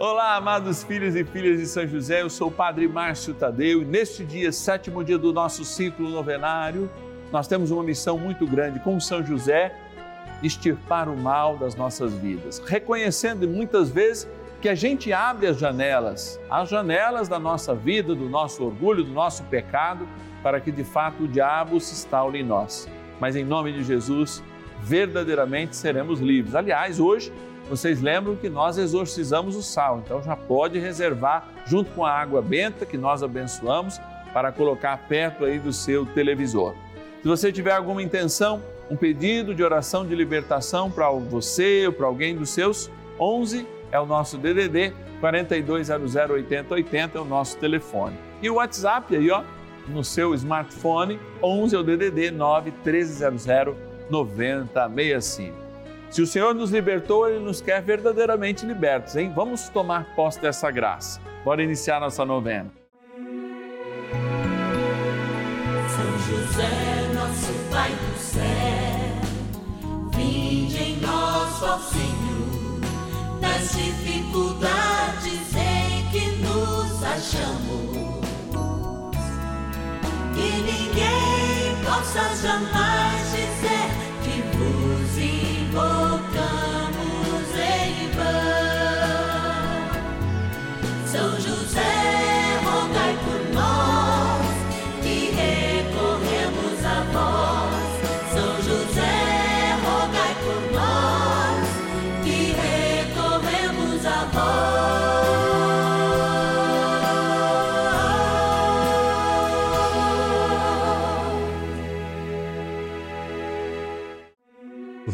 Olá, amados filhos e filhas de São José, eu sou o Padre Márcio Tadeu e neste dia, sétimo dia do nosso ciclo novenário, nós temos uma missão muito grande com São José, extirpar o mal das nossas vidas, reconhecendo muitas vezes que a gente abre as janelas, as janelas da nossa vida, do nosso orgulho, do nosso pecado, para que de fato o diabo se instaule em nós. Mas em nome de Jesus, verdadeiramente seremos livres. Aliás, hoje vocês lembram que nós exorcizamos o sal, então já pode reservar junto com a água benta que nós abençoamos para colocar perto aí do seu televisor. Se você tiver alguma intenção, um pedido de oração de libertação para você ou para alguém dos seus, 11 é o nosso DDD 4200 8080 é o nosso telefone. E o WhatsApp aí, ó, no seu smartphone, 11 é o DDD 9 1300 9065. Se o Senhor nos libertou, Ele nos quer verdadeiramente libertos, hein? Vamos tomar posse dessa graça. Bora iniciar nossa novena. São José, nosso Pai do céu, vinde em nós, ó Senhor, nas dificuldades em que nos achamos. Que ninguém possa jamais dizer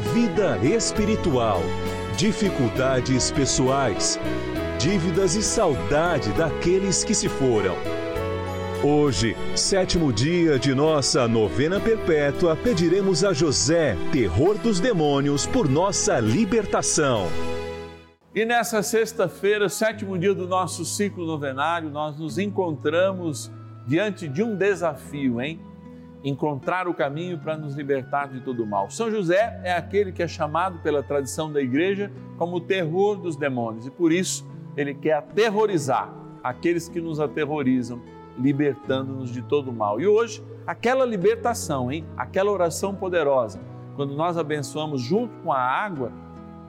vida espiritual, dificuldades pessoais, dívidas e saudade daqueles que se foram. Hoje, sétimo dia de nossa novena perpétua, pediremos a José, terror dos demônios, por nossa libertação. E nessa sexta-feira, sétimo dia do nosso ciclo novenário, nós nos encontramos diante de um desafio, hein? Encontrar o caminho para nos libertar de todo o mal. São José é aquele que é chamado pela tradição da igreja como o terror dos demônios e por isso ele quer aterrorizar aqueles que nos aterrorizam, libertando-nos de todo o mal. E hoje, aquela libertação, hein? Aquela oração poderosa, quando nós abençoamos junto com a água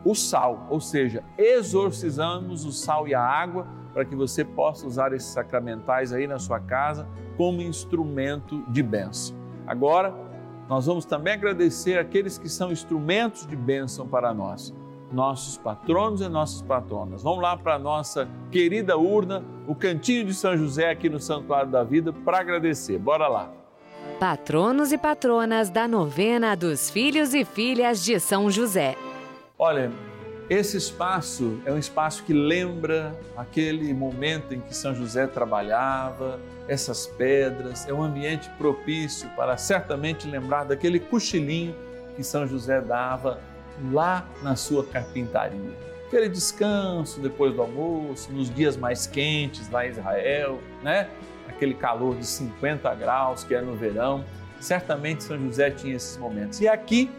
o sal, ou seja, exorcizamos o sal e a água para que você possa usar esses sacramentais aí na sua casa como instrumento de bênção. Agora, nós vamos também agradecer aqueles que são instrumentos de bênção para nós, nossos patronos e nossas patronas. Vamos lá para a nossa querida urna, o Cantinho de São José aqui no Santuário da Vida, para agradecer. Bora lá. Patronos e patronas da novena dos filhos e filhas de São José. Olha, esse espaço é um espaço que lembra aquele momento em que São José trabalhava, essas pedras, é um ambiente propício para certamente lembrar daquele cochilinho que São José dava lá na sua carpintaria. Aquele descanso depois do almoço, nos dias mais quentes lá em Israel, né? Aquele calor de 50 graus que é no verão. Certamente São José tinha esses momentos. E aqui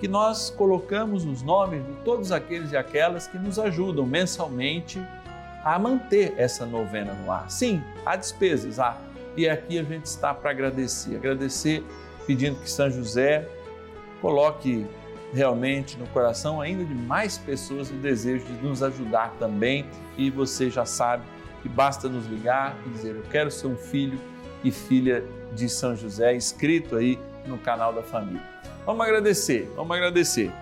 que nós colocamos os nomes de todos aqueles e aquelas que nos ajudam mensalmente a manter essa novena no ar. Sim, há despesas, há. E aqui a gente está para agradecer. Agradecer pedindo que São José coloque realmente no coração ainda de mais pessoas o desejo de nos ajudar também. E você já sabe que basta nos ligar e dizer: Eu quero ser um filho e filha de São José, inscrito aí no canal da família. Vamos agradecer, vamos agradecer.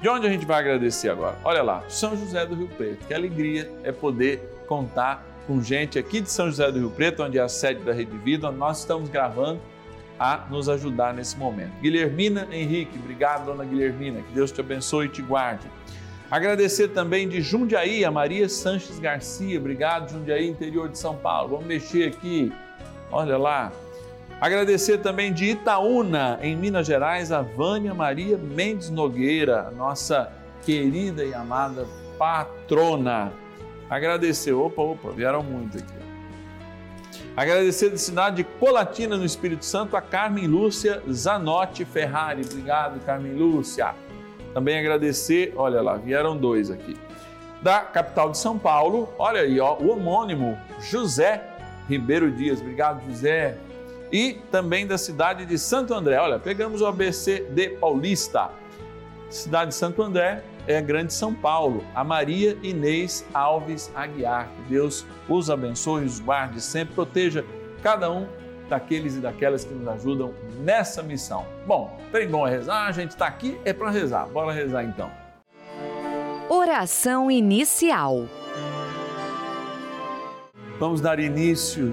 De onde a gente vai agradecer agora? Olha lá, São José do Rio Preto. Que alegria é poder contar com gente aqui de São José do Rio Preto, onde é a sede da Rede Vida, onde nós estamos gravando, a nos ajudar nesse momento. Guilhermina Henrique, obrigado, dona Guilhermina, que Deus te abençoe e te guarde. Agradecer também de Jundiaí, a Maria Sanches Garcia. Obrigado, Jundiaí, interior de São Paulo. Vamos mexer aqui. Olha lá. Agradecer também de Itaúna, em Minas Gerais, a Vânia Maria Mendes Nogueira, nossa querida e amada patrona. Agradecer, opa, opa, vieram muito aqui. Agradecer da cidade de Colatina, no Espírito Santo, a Carmen Lúcia Zanotti Ferrari. Obrigado, Carmen Lúcia. Também agradecer, olha lá, vieram dois aqui. Da capital de São Paulo, olha aí, ó, o homônimo José Ribeiro Dias. Obrigado, José e também da cidade de Santo André. Olha, pegamos o ABC de Paulista. Cidade de Santo André é a Grande São Paulo. A Maria Inês Alves Aguiar. Que Deus os abençoe, os guarde, sempre proteja cada um daqueles e daquelas que nos ajudam nessa missão. Bom, tem bom a rezar, a gente está aqui é para rezar. Bora rezar então. Oração inicial. Vamos dar início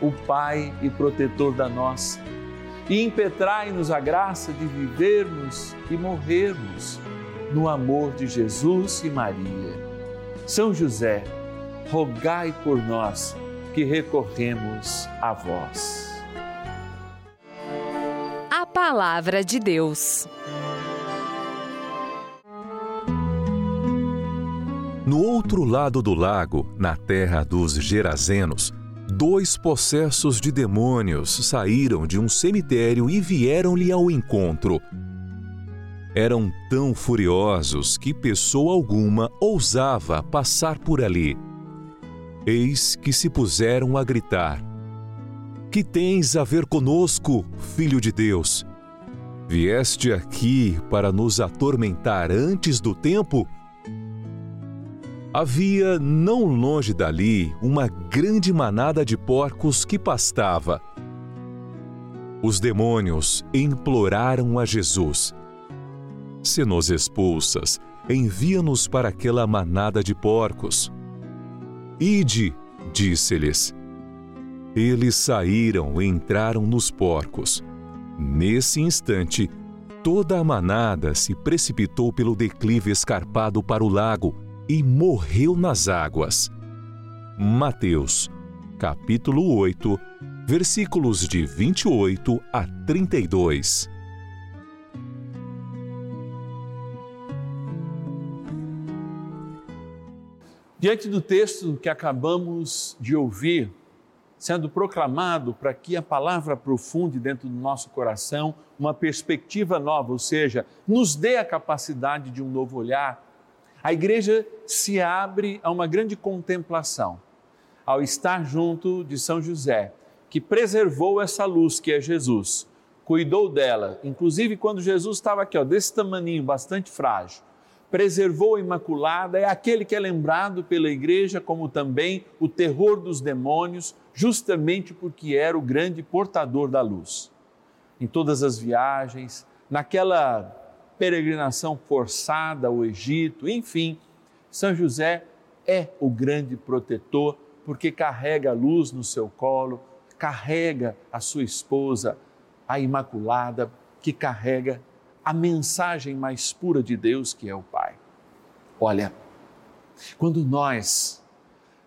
o Pai e protetor da nossa, e impetrai-nos a graça de vivermos e morrermos no amor de Jesus e Maria. São José, rogai por nós que recorremos a vós. A Palavra de Deus. No outro lado do lago, na terra dos Gerazenos, dois possessos de demônios saíram de um cemitério e vieram-lhe ao encontro. Eram tão furiosos que pessoa alguma ousava passar por ali. Eis que se puseram a gritar: Que tens a ver conosco, filho de Deus? Vieste aqui para nos atormentar antes do tempo? Havia, não longe dali, uma grande manada de porcos que pastava. Os demônios imploraram a Jesus: Se nos expulsas, envia-nos para aquela manada de porcos. Ide, disse-lhes. Eles saíram e entraram nos porcos. Nesse instante, toda a manada se precipitou pelo declive escarpado para o lago e morreu nas águas. Mateus, capítulo 8, versículos de 28 a 32. Diante do texto que acabamos de ouvir, sendo proclamado para que a palavra aprofunde dentro do nosso coração uma perspectiva nova, ou seja, nos dê a capacidade de um novo olhar a igreja se abre a uma grande contemplação ao estar junto de São José, que preservou essa luz que é Jesus, cuidou dela, inclusive quando Jesus estava aqui, ó, desse tamaninho, bastante frágil, preservou a Imaculada, é aquele que é lembrado pela igreja como também o terror dos demônios, justamente porque era o grande portador da luz. Em todas as viagens, naquela peregrinação forçada ao Egito, enfim, São José é o grande protetor porque carrega a luz no seu colo, carrega a sua esposa, a Imaculada, que carrega a mensagem mais pura de Deus, que é o Pai. Olha, quando nós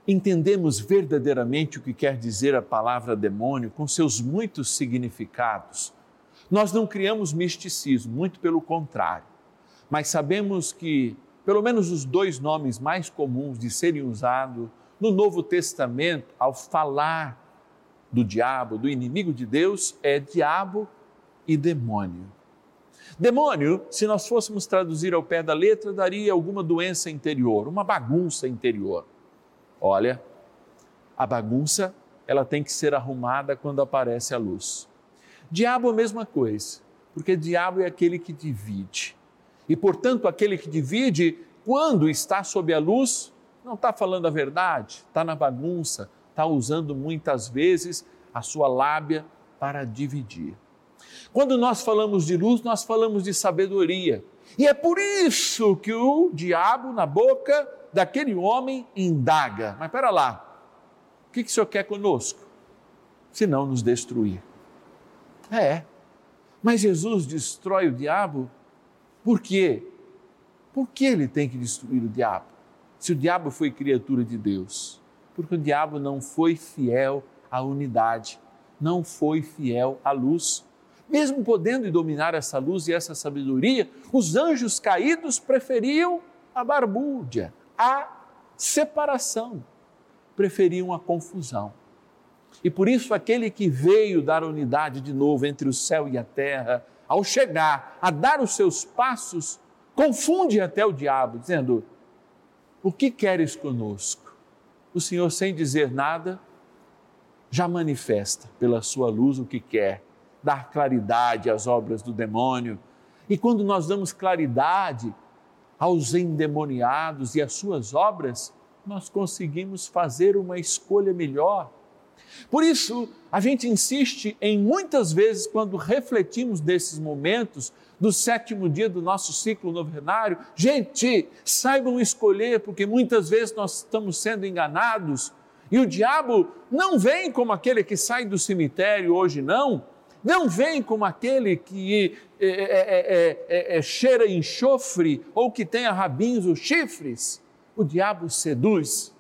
entendemos verdadeiramente o que quer dizer a palavra demônio, com seus muitos significados, nós não criamos misticismo, muito pelo contrário, mas sabemos que, pelo menos, os dois nomes mais comuns de serem usados no Novo Testamento, ao falar do diabo, do inimigo de Deus, é diabo e demônio. Demônio, se nós fôssemos traduzir ao pé da letra, daria alguma doença interior, uma bagunça interior. Olha, a bagunça, ela tem que ser arrumada quando aparece a luz. Diabo é a mesma coisa, porque diabo é aquele que divide. E, portanto, aquele que divide, quando está sob a luz, não está falando a verdade, está na bagunça, está usando muitas vezes a sua lábia para dividir. Quando nós falamos de luz, nós falamos de sabedoria. E é por isso que o diabo, na boca daquele homem, indaga: Mas espera lá, o que, que o senhor quer conosco? Se não nos destruir. É, mas Jesus destrói o diabo por quê? Por que ele tem que destruir o diabo? Se o diabo foi criatura de Deus, porque o diabo não foi fiel à unidade, não foi fiel à luz. Mesmo podendo dominar essa luz e essa sabedoria, os anjos caídos preferiam a barbúrdia, a separação, preferiam a confusão. E por isso, aquele que veio dar unidade de novo entre o céu e a terra, ao chegar a dar os seus passos, confunde até o diabo, dizendo: O que queres conosco? O Senhor, sem dizer nada, já manifesta pela sua luz o que quer, dar claridade às obras do demônio. E quando nós damos claridade aos endemoniados e às suas obras, nós conseguimos fazer uma escolha melhor por isso, a gente insiste em muitas vezes, quando refletimos desses momentos do sétimo dia do nosso ciclo novenário, gente, saibam escolher, porque muitas vezes nós estamos sendo enganados e o diabo não vem como aquele que sai do cemitério hoje, não. Não vem como aquele que é, é, é, cheira enxofre ou que tenha rabinhos ou chifres. O diabo seduz.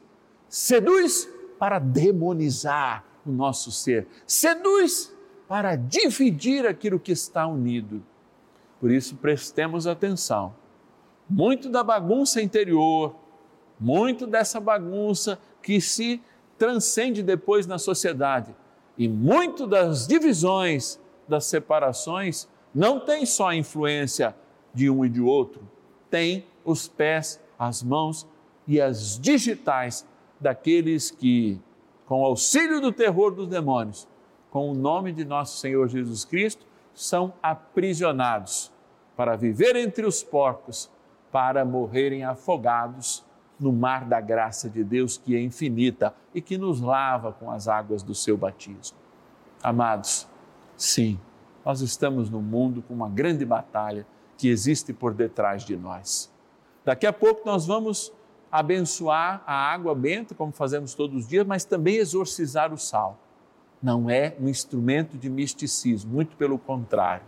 Seduz para demonizar o nosso ser, seduz para dividir aquilo que está unido. Por isso, prestemos atenção. Muito da bagunça interior, muito dessa bagunça que se transcende depois na sociedade e muito das divisões, das separações, não tem só a influência de um e de outro, tem os pés, as mãos e as digitais daqueles que, com auxílio do terror dos demônios, com o nome de nosso Senhor Jesus Cristo, são aprisionados para viver entre os porcos, para morrerem afogados no mar da graça de Deus que é infinita e que nos lava com as águas do seu batismo. Amados, sim, nós estamos no mundo com uma grande batalha que existe por detrás de nós. Daqui a pouco nós vamos abençoar a água benta, como fazemos todos os dias, mas também exorcizar o sal. Não é um instrumento de misticismo, muito pelo contrário.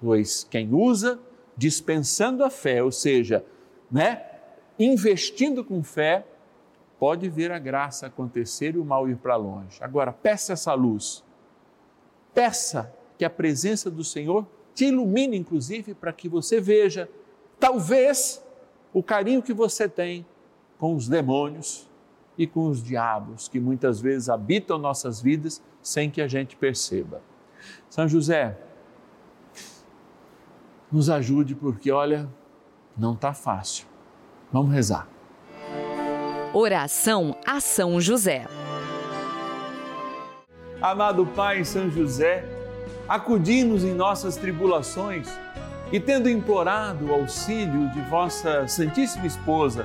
Pois quem usa, dispensando a fé, ou seja, né, investindo com fé, pode ver a graça acontecer e o mal ir para longe. Agora, peça essa luz. Peça que a presença do Senhor te ilumine, inclusive, para que você veja, talvez, o carinho que você tem com os demônios e com os diabos que muitas vezes habitam nossas vidas sem que a gente perceba. São José, nos ajude porque, olha, não está fácil. Vamos rezar. Oração a São José. Amado Pai São José, acudi-nos em nossas tribulações e, tendo implorado o auxílio de vossa Santíssima Esposa,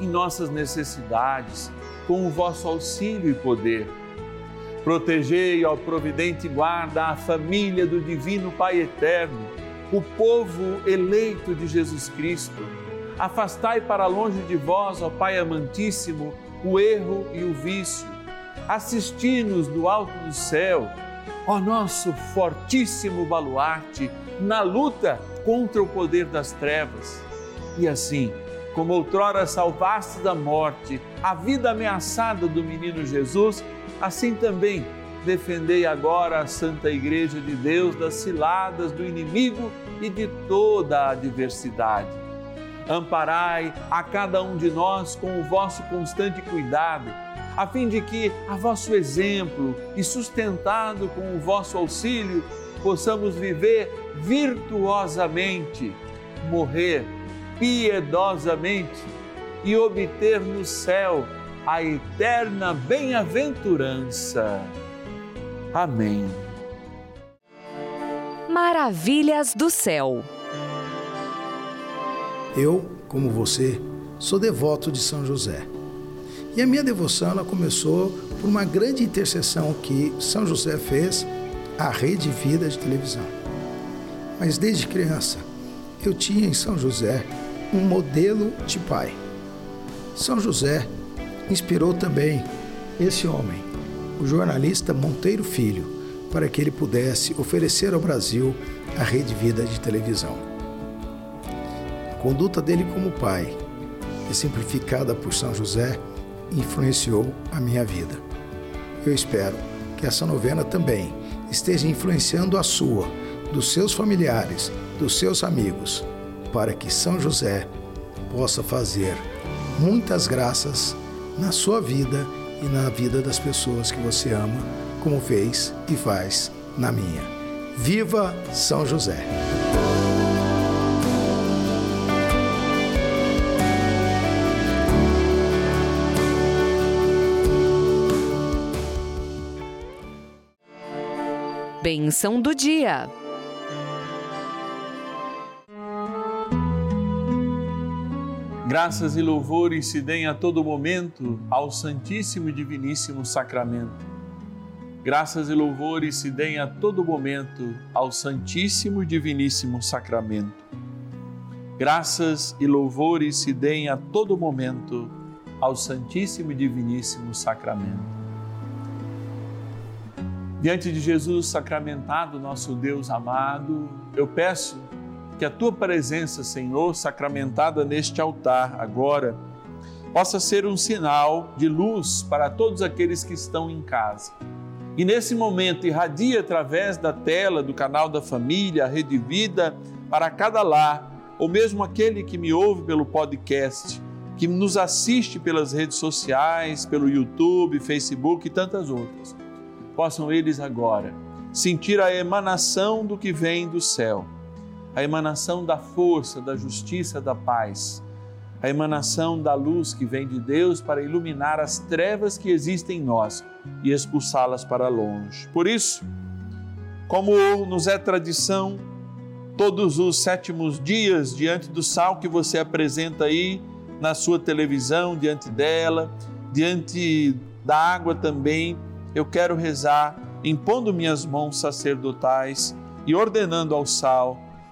em nossas necessidades com o vosso auxílio e poder. Protegei, ó providente guarda, a família do Divino Pai Eterno, o povo eleito de Jesus Cristo. Afastai para longe de vós, ó Pai amantíssimo, o erro e o vício. Assisti-nos do alto do céu, ó nosso fortíssimo baluarte, na luta contra o poder das trevas. E assim, como outrora salvaste da morte a vida ameaçada do menino Jesus, assim também defendei agora a Santa Igreja de Deus das ciladas do inimigo e de toda a adversidade. Amparai a cada um de nós com o vosso constante cuidado, a fim de que, a vosso exemplo e sustentado com o vosso auxílio, possamos viver virtuosamente, morrer piedosamente e obter no céu a eterna bem-aventurança. Amém. Maravilhas do céu. Eu, como você, sou devoto de São José. E a minha devoção ela começou por uma grande intercessão que São José fez à Rede Vida de televisão. Mas desde criança, eu tinha em São José um modelo de pai. São José inspirou também esse homem, o jornalista Monteiro Filho, para que ele pudesse oferecer ao Brasil a Rede Vida de televisão. A conduta dele como pai, exemplificada por São José, influenciou a minha vida. Eu espero que essa novena também esteja influenciando a sua, dos seus familiares, dos seus amigos para que São José possa fazer muitas graças na sua vida e na vida das pessoas que você ama, como fez e faz na minha. Viva São José! Benção do dia. Graças e louvores se deem a todo momento ao Santíssimo e Diviníssimo Sacramento. Graças e louvores se deem a todo momento ao Santíssimo e Diviníssimo Sacramento. Graças e louvores se deem a todo momento ao Santíssimo e Diviníssimo Sacramento. Diante de Jesus sacramentado, nosso Deus amado, eu peço que a tua presença, Senhor, sacramentada neste altar agora, possa ser um sinal de luz para todos aqueles que estão em casa. E nesse momento irradie através da tela do canal da família, a Rede Vida, para cada lar, ou mesmo aquele que me ouve pelo podcast, que nos assiste pelas redes sociais, pelo YouTube, Facebook e tantas outras. Possam eles agora sentir a emanação do que vem do céu a emanação da força, da justiça, da paz, a emanação da luz que vem de Deus para iluminar as trevas que existem em nós e expulsá-las para longe. Por isso, como nos é tradição, todos os sétimos dias, diante do sal que você apresenta aí na sua televisão, diante dela, diante da água também, eu quero rezar, impondo minhas mãos sacerdotais e ordenando ao sal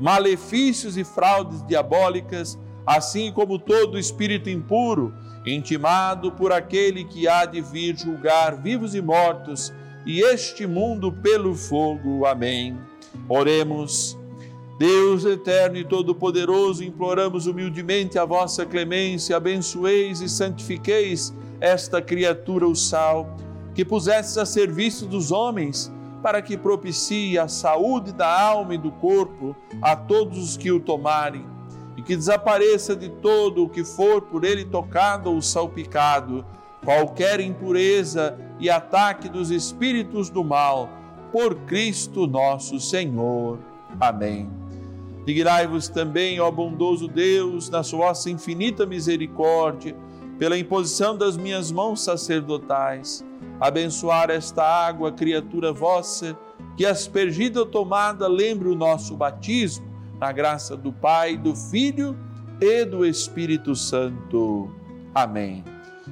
malefícios e fraudes diabólicas, assim como todo espírito impuro, intimado por aquele que há de vir julgar vivos e mortos, e este mundo pelo fogo. Amém. Oremos. Deus eterno e todo-poderoso, imploramos humildemente a vossa clemência, abençoeis e santifiqueis esta criatura, o sal, que pusestes a serviço dos homens, para que propicie a saúde da alma e do corpo a todos os que o tomarem, e que desapareça de todo o que for por ele tocado ou salpicado, qualquer impureza e ataque dos espíritos do mal, por Cristo nosso Senhor. Amém. Digrai-vos também, ó bondoso Deus, na vossa infinita misericórdia, pela imposição das minhas mãos sacerdotais, abençoar esta água, criatura vossa, que aspergida ou tomada lembre o nosso batismo, na graça do Pai, do Filho e do Espírito Santo. Amém.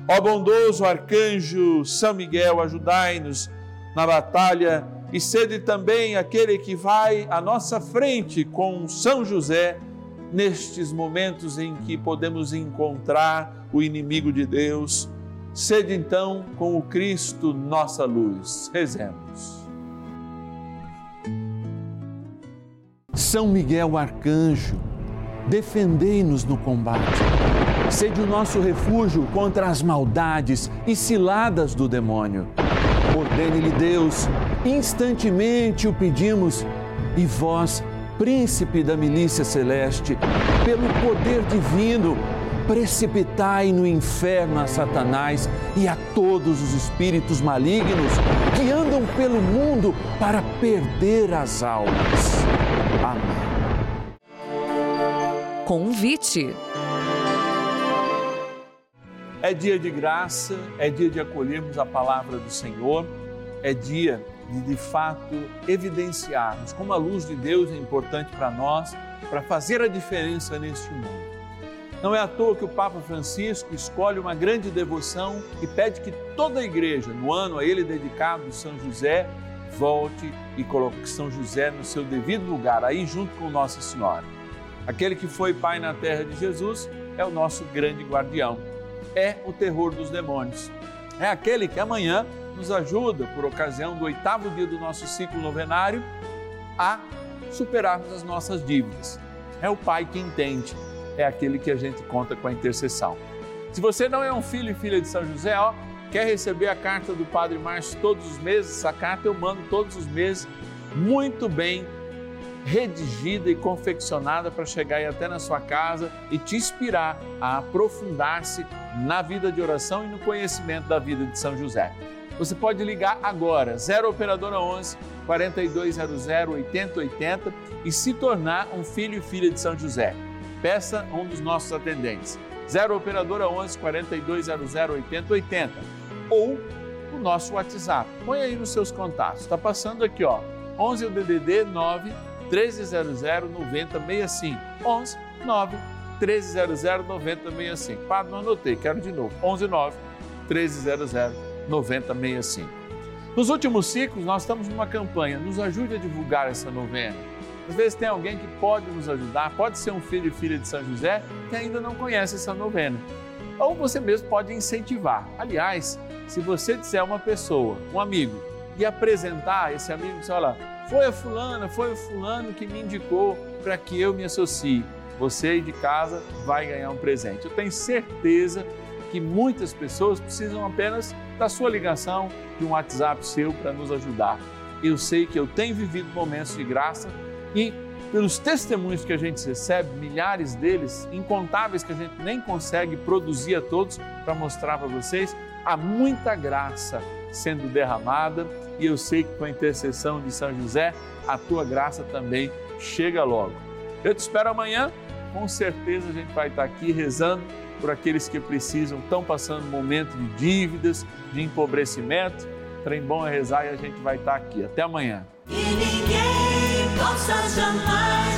Ó bondoso arcanjo São Miguel, ajudai-nos na batalha e sede também aquele que vai à nossa frente com São José nestes momentos em que podemos encontrar o inimigo de Deus. Sede então com o Cristo nossa luz. Rezemos. São Miguel Arcanjo, defendei-nos no combate. Sede o nosso refúgio contra as maldades e ciladas do demônio. Ordene-lhe Deus instantemente o pedimos, e vós, príncipe da milícia celeste, pelo poder divino, precipitai no inferno a Satanás e a todos os espíritos malignos que andam pelo mundo para perder as almas. Amém. Convite. É dia de graça, é dia de acolhermos a palavra do Senhor, é dia de de fato evidenciarmos como a luz de Deus é importante para nós, para fazer a diferença neste mundo. Não é à toa que o Papa Francisco escolhe uma grande devoção e pede que toda a igreja, no ano a ele dedicado, São José, volte e coloque São José no seu devido lugar, aí junto com Nossa Senhora. Aquele que foi pai na terra de Jesus é o nosso grande guardião. É o terror dos demônios. É aquele que amanhã nos ajuda, por ocasião do oitavo dia do nosso ciclo novenário, a superarmos as nossas dívidas. É o Pai que entende, é aquele que a gente conta com a intercessão. Se você não é um filho e filha de São José, ó, quer receber a carta do Padre Márcio todos os meses, essa carta eu mando todos os meses, muito bem redigida e confeccionada para chegar aí até na sua casa e te inspirar a aprofundar-se na vida de oração e no conhecimento da vida de São José. Você pode ligar agora, 0 Operadora 11 4200 8080 e se tornar um filho e filha de São José. Peça um dos nossos atendentes. 0 Operadora 11 4200 8080 ou o nosso WhatsApp. Põe aí nos seus contatos. Está passando aqui, ó. 11 o DDD 9 1300 9065. 11 9 1300 9065. Padre, não anotei, quero de novo. 11 9 1300 9065. Nos últimos ciclos, nós estamos numa campanha, nos ajude a divulgar essa novena. Às vezes tem alguém que pode nos ajudar, pode ser um filho e filha de São José que ainda não conhece essa novena. Ou você mesmo pode incentivar. Aliás, se você disser uma pessoa, um amigo, e apresentar esse amigo, dizer, olha, foi a fulana, foi o fulano que me indicou para que eu me associe. Você aí de casa vai ganhar um presente. Eu tenho certeza que muitas pessoas precisam apenas da sua ligação, de um WhatsApp seu para nos ajudar. Eu sei que eu tenho vivido momentos de graça e pelos testemunhos que a gente recebe, milhares deles, incontáveis que a gente nem consegue produzir a todos para mostrar para vocês, há muita graça sendo derramada e eu sei que com a intercessão de São José, a tua graça também chega logo. Eu te espero amanhã, com certeza a gente vai estar aqui rezando por aqueles que precisam, estão passando um momento de dívidas, de empobrecimento. Trem bom é rezar e a gente vai estar aqui. Até amanhã. E ninguém possa jamais dizer que vos